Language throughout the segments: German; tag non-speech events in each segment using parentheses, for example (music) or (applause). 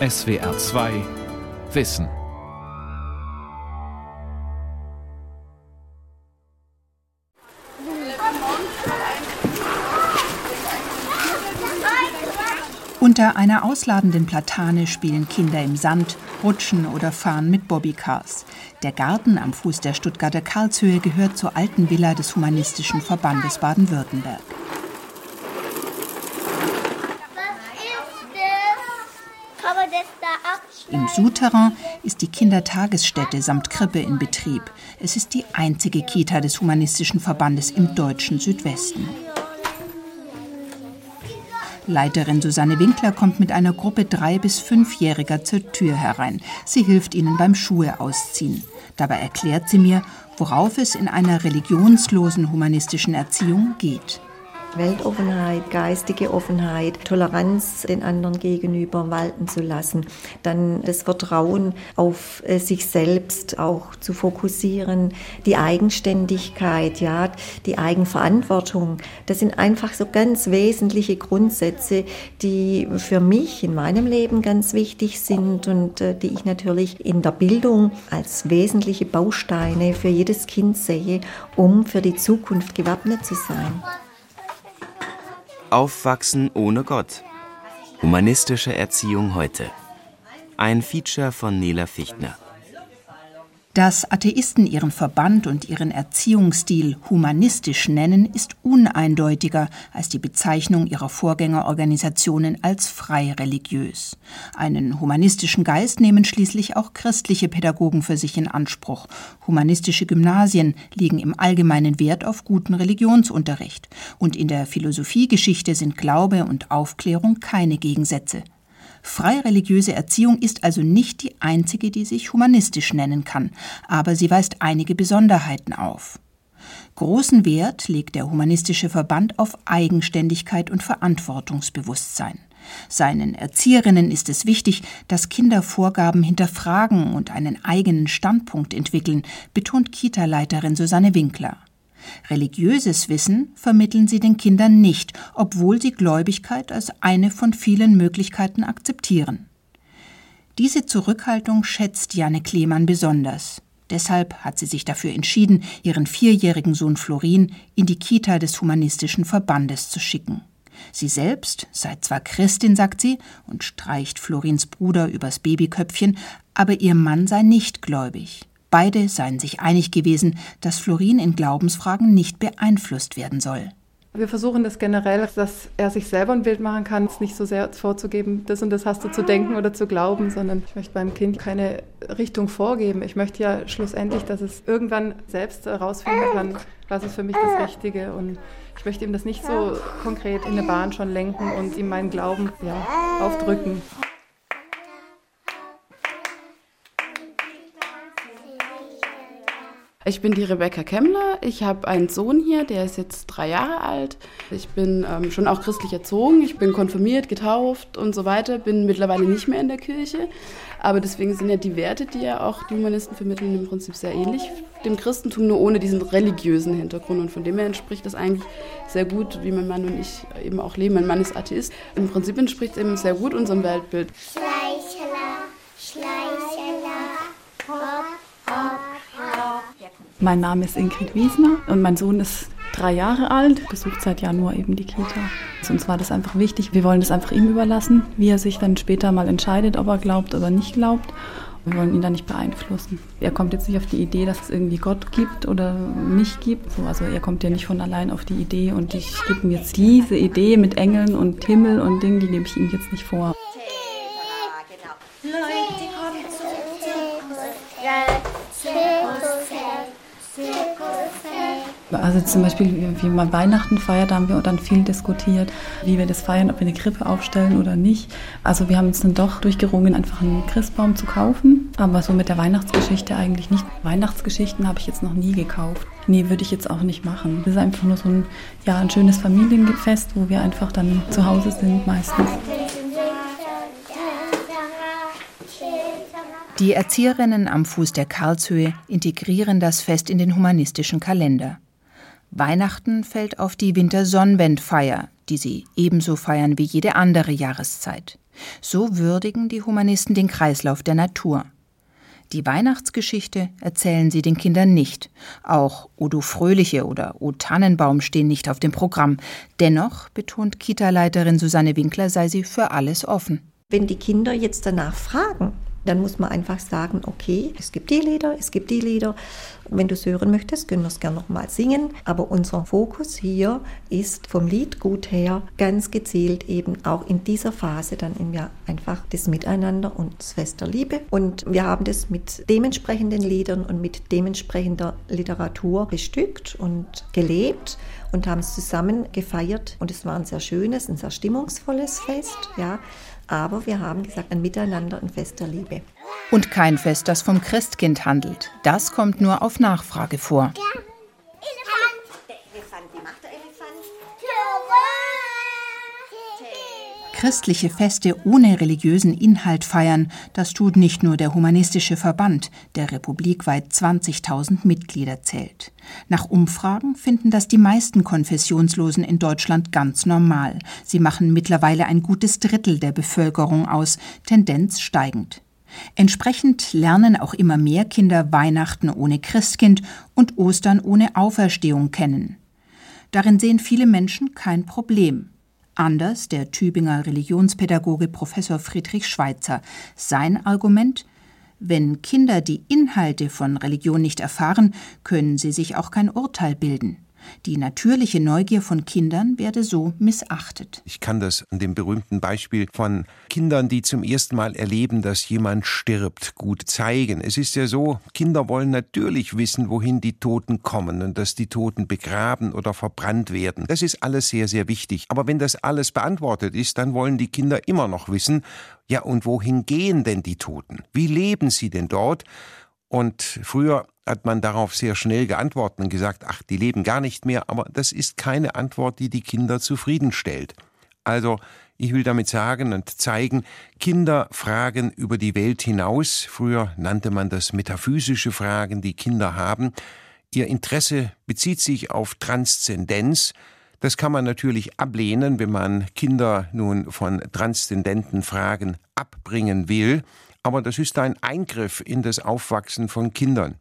SWR 2 Wissen. Unter einer ausladenden Platane spielen Kinder im Sand, rutschen oder fahren mit Bobbycars. Der Garten am Fuß der Stuttgarter Karlshöhe gehört zur alten Villa des Humanistischen Verbandes Baden-Württemberg. Im Souterrain ist die Kindertagesstätte samt Krippe in Betrieb. Es ist die einzige Kita des Humanistischen Verbandes im deutschen Südwesten. Leiterin Susanne Winkler kommt mit einer Gruppe drei- bis fünfjähriger zur Tür herein. Sie hilft ihnen beim Schuhe ausziehen. Dabei erklärt sie mir, worauf es in einer religionslosen humanistischen Erziehung geht. Weltoffenheit, geistige Offenheit, Toleranz den anderen gegenüber walten zu lassen, dann das Vertrauen auf äh, sich selbst auch zu fokussieren, die Eigenständigkeit, ja, die Eigenverantwortung. Das sind einfach so ganz wesentliche Grundsätze, die für mich in meinem Leben ganz wichtig sind und äh, die ich natürlich in der Bildung als wesentliche Bausteine für jedes Kind sehe, um für die Zukunft gewappnet zu sein. Aufwachsen ohne Gott. Humanistische Erziehung heute. Ein Feature von Nela Fichtner. Dass Atheisten ihren Verband und ihren Erziehungsstil humanistisch nennen, ist uneindeutiger als die Bezeichnung ihrer Vorgängerorganisationen als frei religiös. Einen humanistischen Geist nehmen schließlich auch christliche Pädagogen für sich in Anspruch. Humanistische Gymnasien legen im allgemeinen Wert auf guten Religionsunterricht. Und in der Philosophiegeschichte sind Glaube und Aufklärung keine Gegensätze. Freireligiöse Erziehung ist also nicht die einzige, die sich humanistisch nennen kann, aber sie weist einige Besonderheiten auf. Großen Wert legt der Humanistische Verband auf Eigenständigkeit und Verantwortungsbewusstsein. Seinen Erzieherinnen ist es wichtig, dass Kinder Vorgaben hinterfragen und einen eigenen Standpunkt entwickeln, betont Kita-Leiterin Susanne Winkler. Religiöses Wissen vermitteln sie den Kindern nicht, obwohl sie Gläubigkeit als eine von vielen Möglichkeiten akzeptieren. Diese Zurückhaltung schätzt Janne Klemann besonders. Deshalb hat sie sich dafür entschieden, ihren vierjährigen Sohn Florin in die Kita des Humanistischen Verbandes zu schicken. Sie selbst sei zwar Christin, sagt sie, und streicht Florins Bruder übers Babyköpfchen, aber ihr Mann sei nicht gläubig. Beide seien sich einig gewesen, dass Florin in Glaubensfragen nicht beeinflusst werden soll. Wir versuchen das generell, dass er sich selber ein Bild machen kann, es nicht so sehr vorzugeben, das und das hast du zu denken oder zu glauben, sondern ich möchte beim Kind keine Richtung vorgeben. Ich möchte ja schlussendlich, dass es irgendwann selbst herausfinden kann, was ist für mich das Richtige und ich möchte ihm das nicht so konkret in der Bahn schon lenken und ihm meinen Glauben ja, aufdrücken. Ich bin die Rebecca Kemmler. Ich habe einen Sohn hier, der ist jetzt drei Jahre alt. Ich bin ähm, schon auch christlich erzogen. Ich bin konfirmiert, getauft und so weiter. Bin mittlerweile nicht mehr in der Kirche. Aber deswegen sind ja die Werte, die ja auch die Humanisten vermitteln, im Prinzip sehr ähnlich dem Christentum, nur ohne diesen religiösen Hintergrund. Und von dem her entspricht das eigentlich sehr gut, wie mein Mann und ich eben auch leben. Mein Mann ist Atheist. Im Prinzip entspricht es eben sehr gut unserem Weltbild. Schleichler, Schleichler. Mein Name ist Ingrid Wiesner und mein Sohn ist drei Jahre alt, besucht seit Januar eben die Kita. Uns war das einfach wichtig. Wir wollen das einfach ihm überlassen, wie er sich dann später mal entscheidet, ob er glaubt oder nicht glaubt. Wir wollen ihn da nicht beeinflussen. Er kommt jetzt nicht auf die Idee, dass es irgendwie Gott gibt oder nicht gibt. also er kommt ja nicht von allein auf die Idee und ich gebe ihm jetzt diese Idee mit Engeln und Himmel und Dingen, die gebe ich ihm jetzt nicht vor. Leute, kommt zu Also zum Beispiel, wie man Weihnachten feiert, da haben wir dann viel diskutiert, wie wir das feiern, ob wir eine Krippe aufstellen oder nicht. Also wir haben uns dann doch durchgerungen, einfach einen Christbaum zu kaufen, aber so mit der Weihnachtsgeschichte eigentlich nicht. Weihnachtsgeschichten habe ich jetzt noch nie gekauft. Nee, würde ich jetzt auch nicht machen. Das ist einfach nur so ein, ja, ein schönes Familienfest, wo wir einfach dann zu Hause sind meistens. Die Erzieherinnen am Fuß der Karlshöhe integrieren das Fest in den humanistischen Kalender. Weihnachten fällt auf die Wintersonnenwendfeier, die sie ebenso feiern wie jede andere Jahreszeit. So würdigen die Humanisten den Kreislauf der Natur. Die Weihnachtsgeschichte erzählen sie den Kindern nicht. Auch O du Fröhliche oder O Tannenbaum stehen nicht auf dem Programm. Dennoch, betont Kita-Leiterin Susanne Winkler, sei sie für alles offen. Wenn die Kinder jetzt danach fragen, dann muss man einfach sagen, okay, es gibt die Lieder, es gibt die Lieder. Wenn du es hören möchtest, können wir es gerne nochmal singen. Aber unser Fokus hier ist vom Liedgut her ganz gezielt eben auch in dieser Phase dann im Jahr einfach das Miteinander und das Fest der Liebe. Und wir haben das mit dementsprechenden Liedern und mit dementsprechender Literatur bestückt und gelebt und haben es zusammen gefeiert. Und es war ein sehr schönes, ein sehr stimmungsvolles Fest, ja. Aber wir haben gesagt, ein Miteinander, ein Fest der Liebe. Und kein Fest, das vom Christkind handelt. Das kommt nur auf Nachfrage vor. Ja. Christliche Feste ohne religiösen Inhalt feiern, das tut nicht nur der Humanistische Verband, der republikweit 20.000 Mitglieder zählt. Nach Umfragen finden das die meisten Konfessionslosen in Deutschland ganz normal. Sie machen mittlerweile ein gutes Drittel der Bevölkerung aus, Tendenz steigend. Entsprechend lernen auch immer mehr Kinder Weihnachten ohne Christkind und Ostern ohne Auferstehung kennen. Darin sehen viele Menschen kein Problem. Anders der Tübinger Religionspädagoge Professor Friedrich Schweitzer. Sein Argument wenn Kinder die Inhalte von Religion nicht erfahren, können sie sich auch kein Urteil bilden. Die natürliche Neugier von Kindern werde so missachtet. Ich kann das an dem berühmten Beispiel von Kindern, die zum ersten Mal erleben, dass jemand stirbt, gut zeigen. Es ist ja so, Kinder wollen natürlich wissen, wohin die Toten kommen und dass die Toten begraben oder verbrannt werden. Das ist alles sehr, sehr wichtig. Aber wenn das alles beantwortet ist, dann wollen die Kinder immer noch wissen, ja, und wohin gehen denn die Toten? Wie leben sie denn dort? Und früher hat man darauf sehr schnell geantwortet und gesagt, ach, die leben gar nicht mehr, aber das ist keine Antwort, die die Kinder zufriedenstellt. Also, ich will damit sagen und zeigen, Kinder fragen über die Welt hinaus, früher nannte man das metaphysische Fragen, die Kinder haben. Ihr Interesse bezieht sich auf Transzendenz, das kann man natürlich ablehnen, wenn man Kinder nun von transzendenten Fragen abbringen will, aber das ist ein Eingriff in das Aufwachsen von Kindern.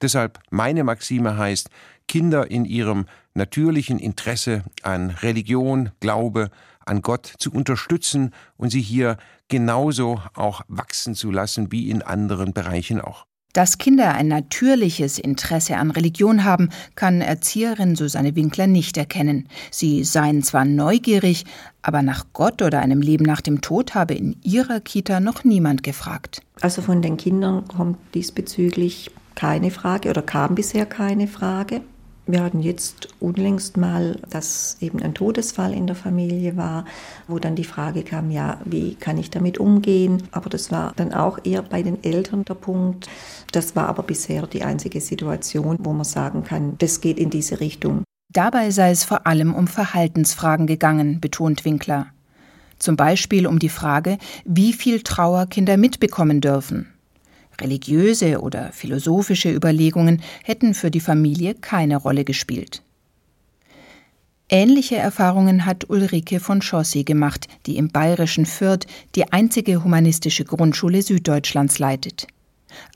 Deshalb meine Maxime heißt, Kinder in ihrem natürlichen Interesse an Religion, Glaube, an Gott zu unterstützen und sie hier genauso auch wachsen zu lassen wie in anderen Bereichen auch. Dass Kinder ein natürliches Interesse an Religion haben, kann Erzieherin Susanne Winkler nicht erkennen. Sie seien zwar neugierig, aber nach Gott oder einem Leben nach dem Tod habe in ihrer Kita noch niemand gefragt. Also von den Kindern kommt diesbezüglich keine Frage oder kam bisher keine Frage. Wir hatten jetzt unlängst mal, dass eben ein Todesfall in der Familie war, wo dann die Frage kam, ja, wie kann ich damit umgehen? Aber das war dann auch eher bei den Eltern der Punkt. Das war aber bisher die einzige Situation, wo man sagen kann, das geht in diese Richtung. Dabei sei es vor allem um Verhaltensfragen gegangen, betont Winkler. Zum Beispiel um die Frage, wie viel Trauer Kinder mitbekommen dürfen. Religiöse oder philosophische Überlegungen hätten für die Familie keine Rolle gespielt. Ähnliche Erfahrungen hat Ulrike von Schossi gemacht, die im bayerischen Fürth die einzige humanistische Grundschule Süddeutschlands leitet.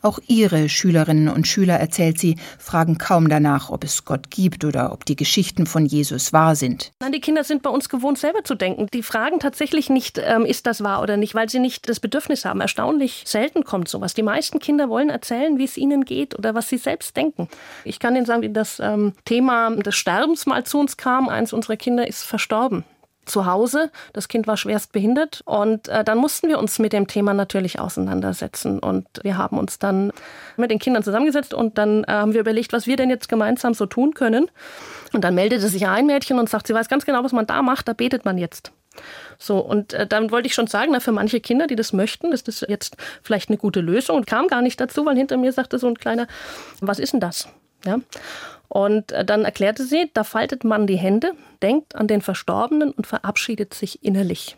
Auch ihre Schülerinnen und Schüler, erzählt sie, fragen kaum danach, ob es Gott gibt oder ob die Geschichten von Jesus wahr sind. Nein, die Kinder sind bei uns gewohnt, selber zu denken. Die fragen tatsächlich nicht, ähm, ist das wahr oder nicht, weil sie nicht das Bedürfnis haben. Erstaunlich selten kommt sowas. Die meisten Kinder wollen erzählen, wie es ihnen geht oder was sie selbst denken. Ich kann Ihnen sagen, wie das ähm, Thema des Sterbens mal zu uns kam. Eins unserer Kinder ist verstorben zu Hause. Das Kind war schwerst behindert und äh, dann mussten wir uns mit dem Thema natürlich auseinandersetzen und wir haben uns dann mit den Kindern zusammengesetzt und dann äh, haben wir überlegt, was wir denn jetzt gemeinsam so tun können. Und dann meldete sich ein Mädchen und sagt, sie weiß ganz genau, was man da macht, da betet man jetzt. So, und äh, dann wollte ich schon sagen, na, für manche Kinder, die das möchten, ist das jetzt vielleicht eine gute Lösung und kam gar nicht dazu, weil hinter mir sagte so ein kleiner, was ist denn das? Ja. Und äh, dann erklärte sie, da faltet man die Hände, denkt an den Verstorbenen und verabschiedet sich innerlich.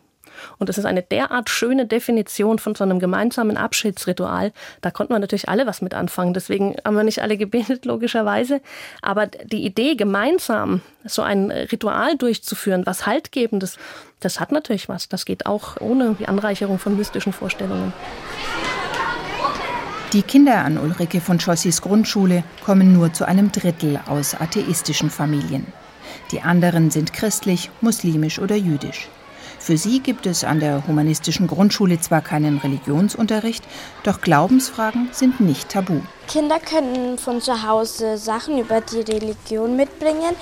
Und das ist eine derart schöne Definition von so einem gemeinsamen Abschiedsritual. Da konnten wir natürlich alle was mit anfangen. Deswegen haben wir nicht alle gebetet, (laughs) logischerweise. Aber die Idee, gemeinsam so ein Ritual durchzuführen, was Haltgebendes, das hat natürlich was. Das geht auch ohne die Anreicherung von mystischen Vorstellungen. Die Kinder an Ulrike von Schossis Grundschule kommen nur zu einem Drittel aus atheistischen Familien. Die anderen sind christlich, muslimisch oder jüdisch. Für sie gibt es an der humanistischen Grundschule zwar keinen Religionsunterricht, doch Glaubensfragen sind nicht tabu. Kinder können von zu Hause Sachen über die Religion mitbringen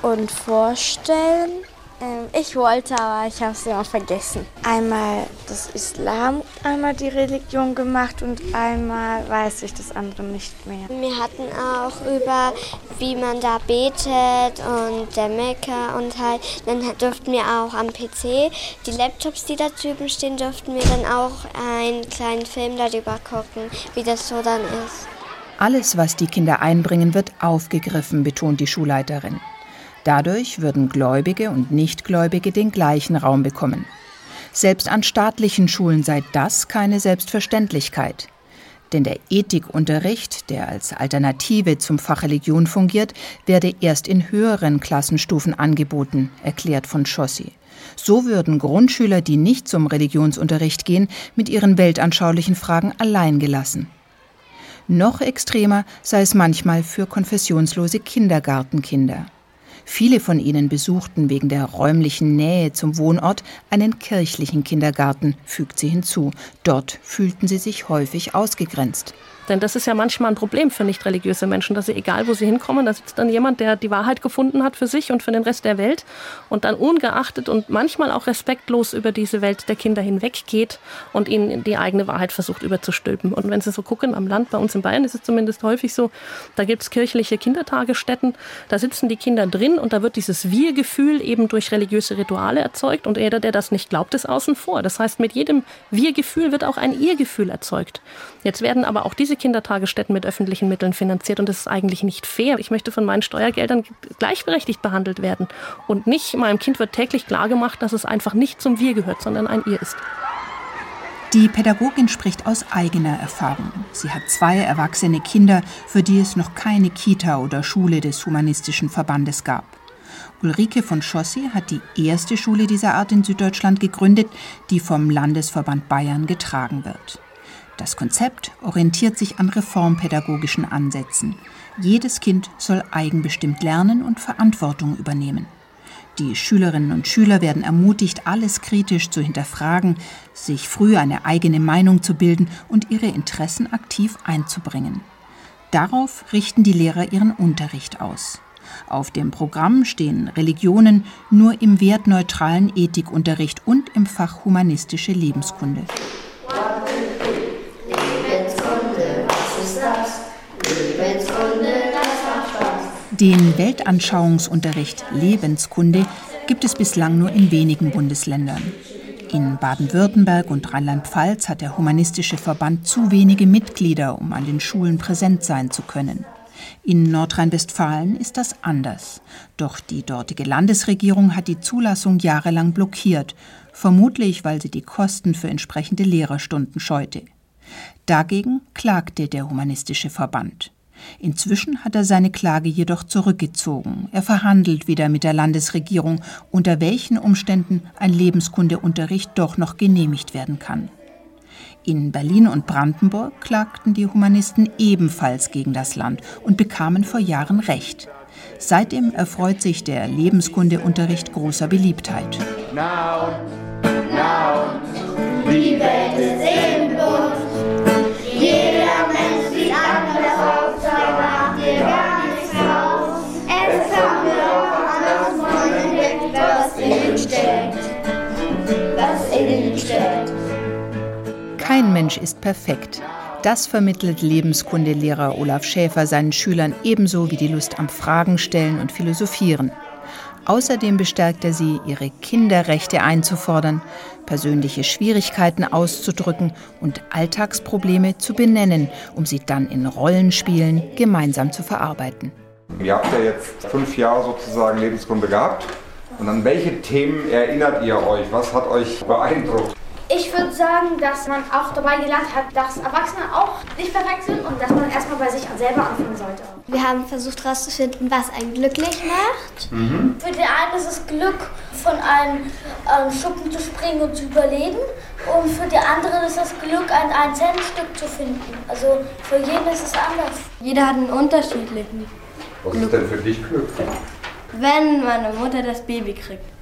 und vorstellen. Ähm, ich wollte, aber ich habe es immer vergessen. Einmal das Islam, einmal die Religion gemacht und einmal weiß ich das andere nicht mehr. Wir hatten auch über, wie man da betet und der Mekka und halt, dann durften wir auch am PC, die Laptops, die da drüben stehen, durften wir dann auch einen kleinen Film darüber gucken, wie das so dann ist. Alles, was die Kinder einbringen, wird aufgegriffen, betont die Schulleiterin. Dadurch würden Gläubige und Nichtgläubige den gleichen Raum bekommen. Selbst an staatlichen Schulen sei das keine Selbstverständlichkeit. Denn der Ethikunterricht, der als Alternative zum Fach Religion fungiert, werde erst in höheren Klassenstufen angeboten, erklärt von Schossi. So würden Grundschüler, die nicht zum Religionsunterricht gehen, mit ihren weltanschaulichen Fragen allein gelassen. Noch extremer sei es manchmal für konfessionslose Kindergartenkinder. Viele von ihnen besuchten wegen der räumlichen Nähe zum Wohnort einen kirchlichen Kindergarten, fügt sie hinzu. Dort fühlten sie sich häufig ausgegrenzt. Denn das ist ja manchmal ein Problem für nicht religiöse Menschen, dass sie, egal wo sie hinkommen, da sitzt dann jemand, der die Wahrheit gefunden hat für sich und für den Rest der Welt und dann ungeachtet und manchmal auch respektlos über diese Welt der Kinder hinweggeht und ihnen die eigene Wahrheit versucht überzustülpen. Und wenn Sie so gucken, am Land, bei uns in Bayern ist es zumindest häufig so, da gibt es kirchliche Kindertagesstätten, da sitzen die Kinder drin und da wird dieses Wir-Gefühl eben durch religiöse Rituale erzeugt und jeder, der das nicht glaubt, ist außen vor. Das heißt, mit jedem Wir-Gefühl wird auch ein Ihr-Gefühl erzeugt. Jetzt werden aber auch diese Kindertagesstätten mit öffentlichen Mitteln finanziert und das ist eigentlich nicht fair. Ich möchte von meinen Steuergeldern gleichberechtigt behandelt werden und nicht meinem Kind wird täglich klargemacht, dass es einfach nicht zum Wir gehört, sondern ein Ihr ist. Die Pädagogin spricht aus eigener Erfahrung. Sie hat zwei erwachsene Kinder, für die es noch keine Kita oder Schule des Humanistischen Verbandes gab. Ulrike von Schossi hat die erste Schule dieser Art in Süddeutschland gegründet, die vom Landesverband Bayern getragen wird. Das Konzept orientiert sich an reformpädagogischen Ansätzen. Jedes Kind soll eigenbestimmt lernen und Verantwortung übernehmen. Die Schülerinnen und Schüler werden ermutigt, alles kritisch zu hinterfragen, sich früh eine eigene Meinung zu bilden und ihre Interessen aktiv einzubringen. Darauf richten die Lehrer ihren Unterricht aus. Auf dem Programm stehen Religionen nur im wertneutralen Ethikunterricht und im Fach humanistische Lebenskunde. Den Weltanschauungsunterricht Lebenskunde gibt es bislang nur in wenigen Bundesländern. In Baden-Württemberg und Rheinland-Pfalz hat der Humanistische Verband zu wenige Mitglieder, um an den Schulen präsent sein zu können. In Nordrhein-Westfalen ist das anders. Doch die dortige Landesregierung hat die Zulassung jahrelang blockiert, vermutlich weil sie die Kosten für entsprechende Lehrerstunden scheute. Dagegen klagte der Humanistische Verband. Inzwischen hat er seine Klage jedoch zurückgezogen. Er verhandelt wieder mit der Landesregierung, unter welchen Umständen ein Lebenskundeunterricht doch noch genehmigt werden kann. In Berlin und Brandenburg klagten die Humanisten ebenfalls gegen das Land und bekamen vor Jahren Recht. Seitdem erfreut sich der Lebenskundeunterricht großer Beliebtheit. Now, now, die Welt ist Kein Mensch ist perfekt. Das vermittelt Lebenskundelehrer Olaf Schäfer seinen Schülern ebenso wie die Lust am Fragen stellen und Philosophieren. Außerdem bestärkt er sie, ihre Kinderrechte einzufordern, persönliche Schwierigkeiten auszudrücken und Alltagsprobleme zu benennen, um sie dann in Rollenspielen gemeinsam zu verarbeiten. Ihr habt ja jetzt fünf Jahre sozusagen Lebenskunde gehabt Und an welche Themen erinnert ihr euch? Was hat euch beeindruckt? Ich würde sagen, dass man auch dabei gelernt hat, dass Erwachsene auch nicht perfekt sind und dass man erstmal bei sich selber anfangen sollte. Wir haben versucht herauszufinden, was einen glücklich macht. Mhm. Für den einen ist es Glück, von einem ähm, Schuppen zu springen und zu überleben. Und für die anderen ist es Glück, ein, ein Centstück zu finden. Also für jeden ist es anders. Jeder hat einen unterschiedlichen. Was Glück. ist denn für dich Glück? Wenn meine Mutter das Baby kriegt.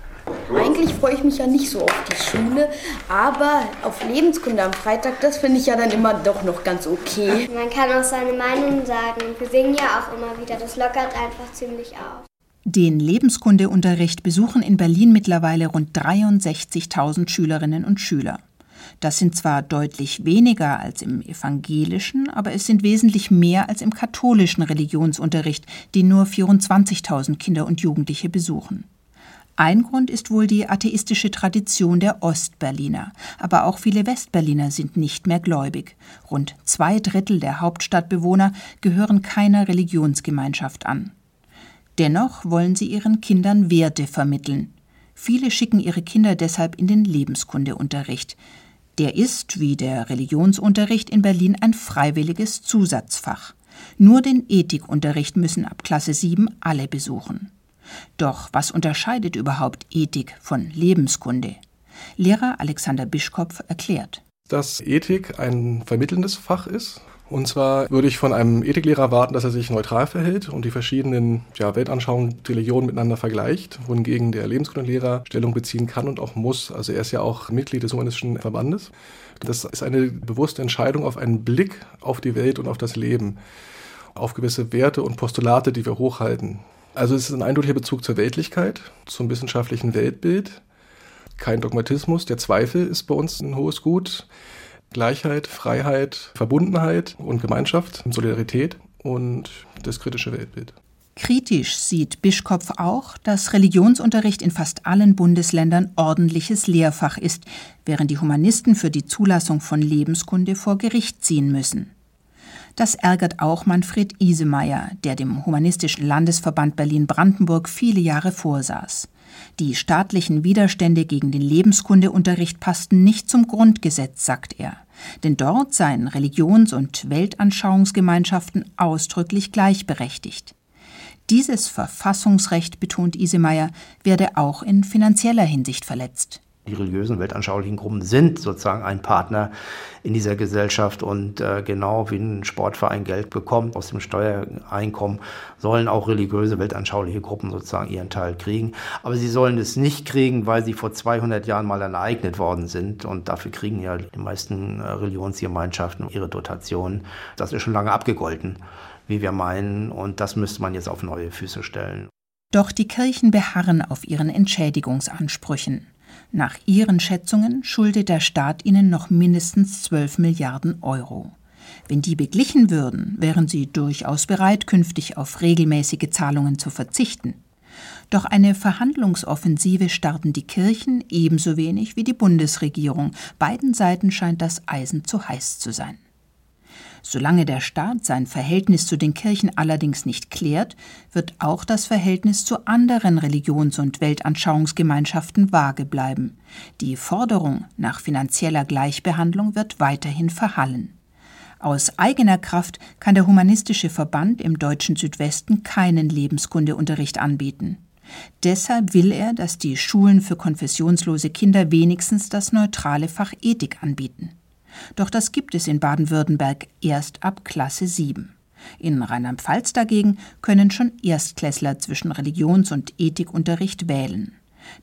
Eigentlich freue ich mich ja nicht so auf die Schule, aber auf Lebenskunde am Freitag, das finde ich ja dann immer doch noch ganz okay. Man kann auch seine Meinung sagen. Wir singen ja auch immer wieder. Das lockert einfach ziemlich auf. Den Lebenskundeunterricht besuchen in Berlin mittlerweile rund 63.000 Schülerinnen und Schüler. Das sind zwar deutlich weniger als im evangelischen, aber es sind wesentlich mehr als im katholischen Religionsunterricht, den nur 24.000 Kinder und Jugendliche besuchen. Ein Grund ist wohl die atheistische Tradition der Ostberliner, aber auch viele Westberliner sind nicht mehr gläubig. Rund zwei Drittel der Hauptstadtbewohner gehören keiner Religionsgemeinschaft an. Dennoch wollen sie ihren Kindern Werte vermitteln. Viele schicken ihre Kinder deshalb in den Lebenskundeunterricht. Der ist, wie der Religionsunterricht in Berlin, ein freiwilliges Zusatzfach. Nur den Ethikunterricht müssen ab Klasse 7 alle besuchen. Doch was unterscheidet überhaupt Ethik von Lebenskunde? Lehrer Alexander Bischkopf erklärt. Dass Ethik ein vermittelndes Fach ist. Und zwar würde ich von einem Ethiklehrer erwarten, dass er sich neutral verhält und die verschiedenen ja, Weltanschauungen, Religionen miteinander vergleicht, wohingegen der Lebenskundelehrer Stellung beziehen kann und auch muss. Also er ist ja auch Mitglied des Humanistischen Verbandes. Das ist eine bewusste Entscheidung auf einen Blick auf die Welt und auf das Leben, auf gewisse Werte und Postulate, die wir hochhalten. Also es ist ein eindeutiger Bezug zur Weltlichkeit, zum wissenschaftlichen Weltbild. Kein Dogmatismus, der Zweifel ist bei uns ein hohes Gut. Gleichheit, Freiheit, Verbundenheit und Gemeinschaft, Solidarität und das kritische Weltbild. Kritisch sieht Bischkopf auch, dass Religionsunterricht in fast allen Bundesländern ordentliches Lehrfach ist, während die Humanisten für die Zulassung von Lebenskunde vor Gericht ziehen müssen. Das ärgert auch Manfred Isemeyer, der dem Humanistischen Landesverband Berlin-Brandenburg viele Jahre vorsaß. Die staatlichen Widerstände gegen den Lebenskundeunterricht passten nicht zum Grundgesetz, sagt er. Denn dort seien Religions- und Weltanschauungsgemeinschaften ausdrücklich gleichberechtigt. Dieses Verfassungsrecht, betont Isemeyer, werde auch in finanzieller Hinsicht verletzt. Die religiösen, weltanschaulichen Gruppen sind sozusagen ein Partner in dieser Gesellschaft und äh, genau wie ein Sportverein Geld bekommt aus dem Steuereinkommen, sollen auch religiöse, weltanschauliche Gruppen sozusagen ihren Teil kriegen. Aber sie sollen es nicht kriegen, weil sie vor 200 Jahren mal enteignet worden sind und dafür kriegen ja die meisten äh, Religionsgemeinschaften ihre Dotationen. Das ist schon lange abgegolten, wie wir meinen und das müsste man jetzt auf neue Füße stellen. Doch die Kirchen beharren auf ihren Entschädigungsansprüchen. Nach ihren Schätzungen schuldet der Staat ihnen noch mindestens 12 Milliarden Euro. Wenn die beglichen würden, wären sie durchaus bereit, künftig auf regelmäßige Zahlungen zu verzichten. Doch eine Verhandlungsoffensive starten die Kirchen ebenso wenig wie die Bundesregierung. Beiden Seiten scheint das Eisen zu heiß zu sein. Solange der Staat sein Verhältnis zu den Kirchen allerdings nicht klärt, wird auch das Verhältnis zu anderen Religions- und Weltanschauungsgemeinschaften vage bleiben. Die Forderung nach finanzieller Gleichbehandlung wird weiterhin verhallen. Aus eigener Kraft kann der Humanistische Verband im deutschen Südwesten keinen Lebenskundeunterricht anbieten. Deshalb will er, dass die Schulen für konfessionslose Kinder wenigstens das neutrale Fach Ethik anbieten. Doch das gibt es in Baden-Württemberg erst ab Klasse 7. In Rheinland-Pfalz dagegen können schon Erstklässler zwischen Religions- und Ethikunterricht wählen.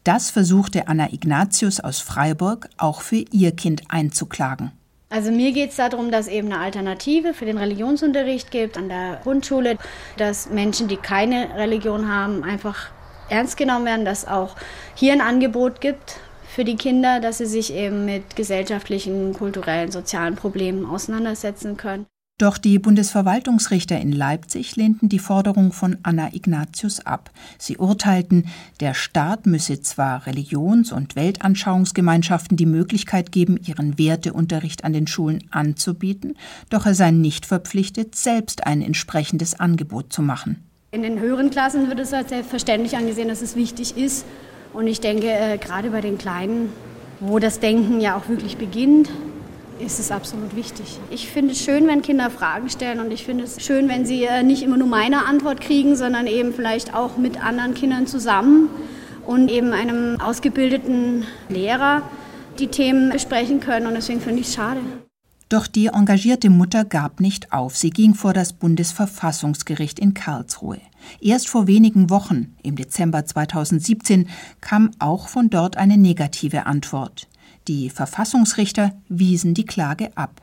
Das versuchte Anna Ignatius aus Freiburg auch für ihr Kind einzuklagen. Also mir geht es darum, dass eben eine Alternative für den Religionsunterricht gibt an der Grundschule, dass Menschen, die keine Religion haben, einfach ernst genommen werden, dass auch hier ein Angebot gibt für die Kinder, dass sie sich eben mit gesellschaftlichen, kulturellen, sozialen Problemen auseinandersetzen können. Doch die Bundesverwaltungsrichter in Leipzig lehnten die Forderung von Anna Ignatius ab. Sie urteilten, der Staat müsse zwar Religions- und Weltanschauungsgemeinschaften die Möglichkeit geben, ihren Werteunterricht an den Schulen anzubieten, doch er sei nicht verpflichtet, selbst ein entsprechendes Angebot zu machen. In den höheren Klassen wird es als selbstverständlich angesehen, dass es wichtig ist, Und ich denke, äh, gerade bei den Kleinen, wo das Denken ja auch wirklich beginnt, ist es absolut wichtig. Ich finde es schön, wenn Kinder Fragen stellen und ich finde es schön, wenn sie äh, nicht immer nur meine Antwort kriegen, sondern eben vielleicht auch mit anderen Kindern zusammen und eben einem ausgebildeten Lehrer die Themen besprechen können und deswegen finde ich es schade. Doch die engagierte Mutter gab nicht auf. Sie ging vor das Bundesverfassungsgericht in Karlsruhe. Erst vor wenigen Wochen, im Dezember 2017, kam auch von dort eine negative Antwort. Die Verfassungsrichter wiesen die Klage ab.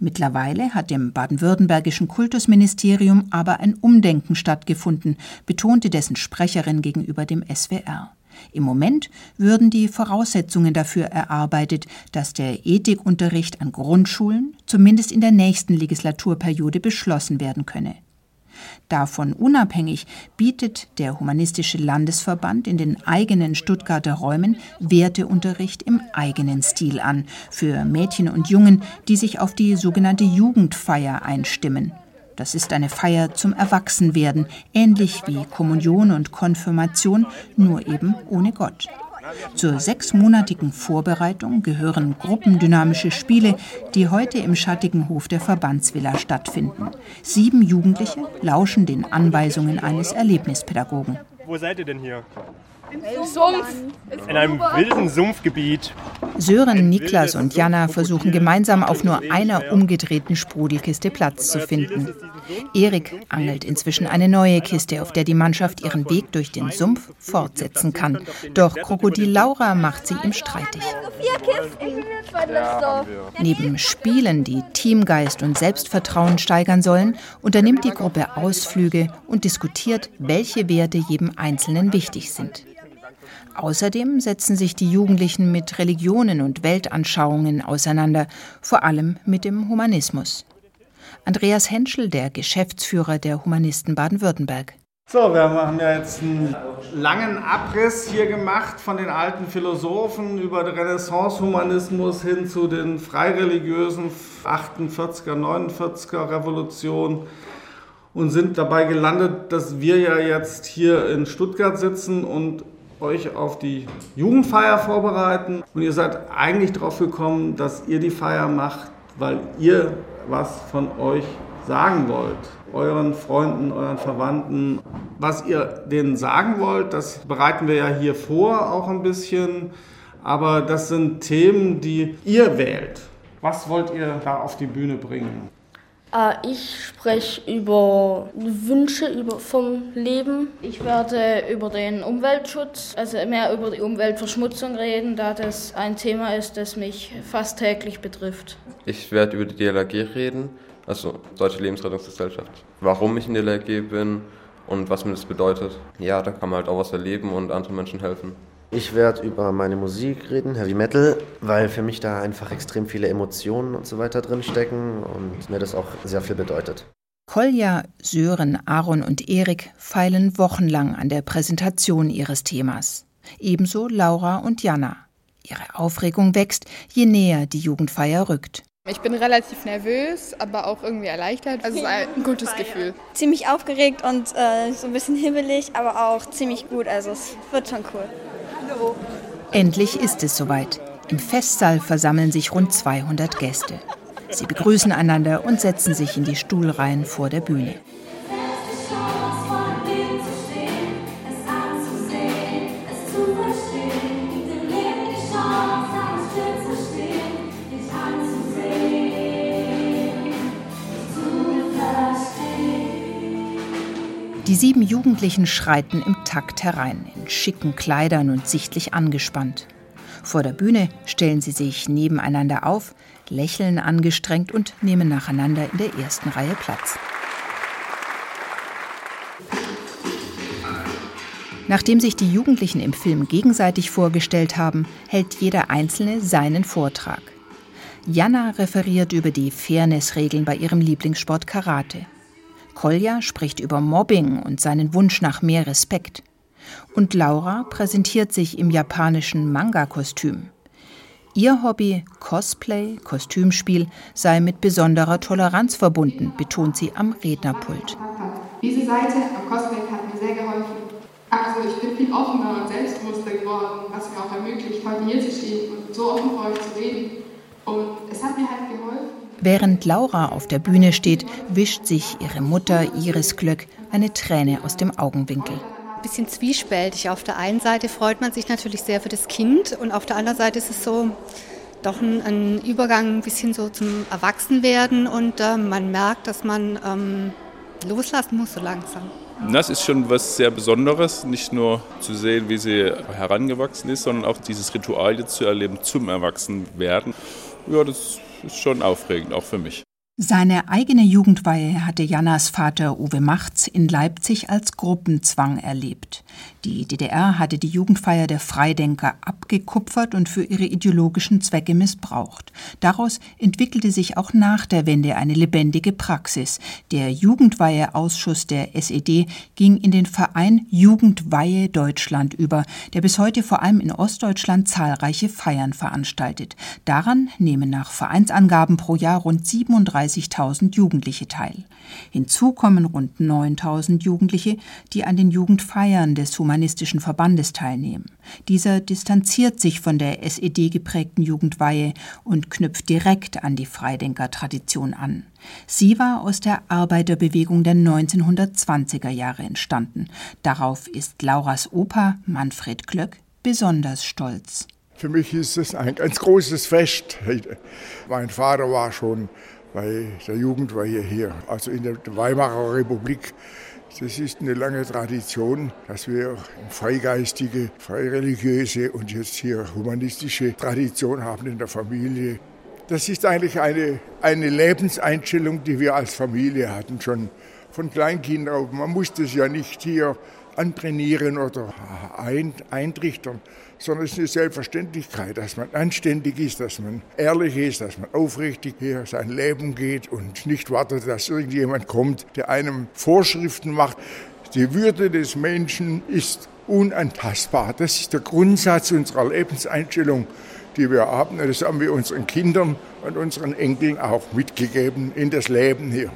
Mittlerweile hat im baden-württembergischen Kultusministerium aber ein Umdenken stattgefunden, betonte dessen Sprecherin gegenüber dem SWR. Im Moment würden die Voraussetzungen dafür erarbeitet, dass der Ethikunterricht an Grundschulen zumindest in der nächsten Legislaturperiode beschlossen werden könne. Davon unabhängig bietet der Humanistische Landesverband in den eigenen Stuttgarter Räumen Werteunterricht im eigenen Stil an für Mädchen und Jungen, die sich auf die sogenannte Jugendfeier einstimmen. Das ist eine Feier zum Erwachsenwerden, ähnlich wie Kommunion und Konfirmation, nur eben ohne Gott. Zur sechsmonatigen Vorbereitung gehören gruppendynamische Spiele, die heute im schattigen Hof der Verbandsvilla stattfinden. Sieben Jugendliche lauschen den Anweisungen eines Erlebnispädagogen. Wo seid ihr denn hier? Im Sumpf. In einem wilden Sumpfgebiet. Sören, Niklas und Jana versuchen gemeinsam auf nur einer umgedrehten Sprudelkiste Platz zu finden. Erik angelt inzwischen eine neue Kiste, auf der die Mannschaft ihren Weg durch den Sumpf fortsetzen kann. Doch Krokodil Laura macht sie ihm streitig. Neben Spielen, die Teamgeist und Selbstvertrauen steigern sollen, unternimmt die Gruppe Ausflüge und diskutiert, welche Werte jedem Einzelnen wichtig sind. Außerdem setzen sich die Jugendlichen mit Religionen und Weltanschauungen auseinander, vor allem mit dem Humanismus. Andreas Henschel, der Geschäftsführer der Humanisten Baden-Württemberg. So, wir haben ja jetzt einen langen Abriss hier gemacht von den alten Philosophen über den Renaissance-Humanismus hin zu den freireligiösen 48er, 49er Revolution und sind dabei gelandet, dass wir ja jetzt hier in Stuttgart sitzen und euch auf die Jugendfeier vorbereiten. Und ihr seid eigentlich darauf gekommen, dass ihr die Feier macht, weil ihr was von euch sagen wollt. Euren Freunden, euren Verwandten. Was ihr denen sagen wollt, das bereiten wir ja hier vor auch ein bisschen. Aber das sind Themen, die ihr wählt. Was wollt ihr da auf die Bühne bringen? Äh, ich spreche über Wünsche über vom Leben. Ich werde über den Umweltschutz, also mehr über die Umweltverschmutzung reden, da das ein Thema ist, das mich fast täglich betrifft. Ich werde über die DLRG reden, also Deutsche Lebensrettungsgesellschaft. Warum ich in der DLRG bin und was mir das bedeutet. Ja, da kann man halt auch was erleben und anderen Menschen helfen. Ich werde über meine Musik reden, Heavy Metal, weil für mich da einfach extrem viele Emotionen und so weiter drinstecken und mir das auch sehr viel bedeutet. Kolja, Sören, Aaron und Erik feilen wochenlang an der Präsentation ihres Themas. Ebenso Laura und Jana. Ihre Aufregung wächst, je näher die Jugendfeier rückt. Ich bin relativ nervös, aber auch irgendwie erleichtert. Also es ist ein gutes Gefühl. Ziemlich aufgeregt und äh, so ein bisschen hibbelig, aber auch ziemlich gut. Also es wird schon cool. Endlich ist es soweit. Im Festsaal versammeln sich rund 200 Gäste. Sie begrüßen einander und setzen sich in die Stuhlreihen vor der Bühne. Sieben Jugendlichen schreiten im Takt herein, in schicken Kleidern und sichtlich angespannt. Vor der Bühne stellen sie sich nebeneinander auf, lächeln angestrengt und nehmen nacheinander in der ersten Reihe Platz. Nachdem sich die Jugendlichen im Film gegenseitig vorgestellt haben, hält jeder Einzelne seinen Vortrag. Jana referiert über die Fairness-Regeln bei ihrem Lieblingssport Karate. Kolja spricht über Mobbing und seinen Wunsch nach mehr Respekt. Und Laura präsentiert sich im japanischen Manga-Kostüm. Ihr Hobby Cosplay, Kostümspiel, sei mit besonderer Toleranz verbunden, betont sie am Rednerpult. Diese Seite am Cosplay hat mir sehr geholfen. Also ich bin viel offener und selbstbewusster geworden, was mir auch ermöglicht, heute hier zu stehen und so offen vor euch zu reden. Und es hat mir halt geholfen. Während Laura auf der Bühne steht, wischt sich ihre Mutter Iris Glück eine Träne aus dem Augenwinkel. Ein bisschen zwiespältig. Auf der einen Seite freut man sich natürlich sehr für das Kind und auf der anderen Seite ist es so doch ein, ein Übergang ein bisschen so zum Erwachsenwerden und äh, man merkt, dass man ähm, loslassen muss so langsam. Das ist schon was sehr Besonderes, nicht nur zu sehen, wie sie herangewachsen ist, sondern auch dieses Ritual jetzt zu erleben zum Erwachsenwerden. Ja, das ist schon aufregend, auch für mich. Seine eigene Jugendweihe hatte Jannas Vater Uwe Machts in Leipzig als Gruppenzwang erlebt. Die DDR hatte die Jugendfeier der Freidenker abgekupfert und für ihre ideologischen Zwecke missbraucht. Daraus entwickelte sich auch nach der Wende eine lebendige Praxis. Der Jugendweiheausschuss der SED ging in den Verein Jugendweihe Deutschland über, der bis heute vor allem in Ostdeutschland zahlreiche Feiern veranstaltet. Daran nehmen nach Vereinsangaben pro Jahr rund 37 30.000 Jugendliche teil. Hinzu kommen rund 9.000 Jugendliche, die an den Jugendfeiern des Humanistischen Verbandes teilnehmen. Dieser distanziert sich von der SED geprägten Jugendweihe und knüpft direkt an die Freidenker-Tradition an. Sie war aus der Arbeiterbewegung der 1920er Jahre entstanden. Darauf ist Lauras Opa Manfred Glöck besonders stolz. Für mich ist es ein ganz großes Fest. Mein Vater war schon bei der Jugend war hier hier, also in der Weimarer Republik. Das ist eine lange Tradition, dass wir freigeistige, freireligiöse und jetzt hier humanistische Tradition haben in der Familie. Das ist eigentlich eine, eine Lebenseinstellung, die wir als Familie hatten, schon von Kleinkindern auf. Man musste es ja nicht hier antrainieren oder ein, eintrichtern, sondern es ist eine Selbstverständlichkeit, dass man anständig ist, dass man ehrlich ist, dass man aufrichtig hier sein Leben geht und nicht wartet, dass irgendjemand kommt, der einem Vorschriften macht. Die Würde des Menschen ist unantastbar. Das ist der Grundsatz unserer Lebenseinstellung, die wir haben. Das haben wir unseren Kindern und unseren Enkeln auch mitgegeben in das Leben hier.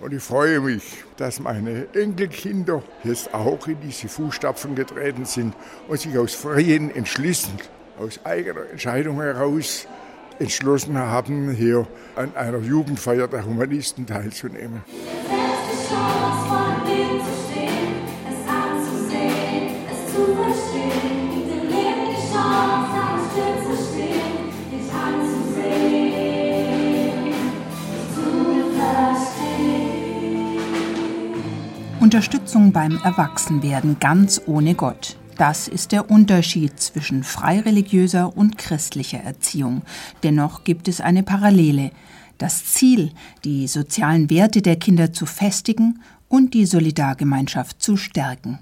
Und ich freue mich, dass meine Enkelkinder jetzt auch in diese Fußstapfen getreten sind und sich aus freien Entschlüssen, aus eigener Entscheidung heraus entschlossen haben, hier an einer Jugendfeier der Humanisten teilzunehmen. Unterstützung beim Erwachsenwerden ganz ohne Gott. Das ist der Unterschied zwischen freireligiöser und christlicher Erziehung. Dennoch gibt es eine Parallele. Das Ziel, die sozialen Werte der Kinder zu festigen und die Solidargemeinschaft zu stärken.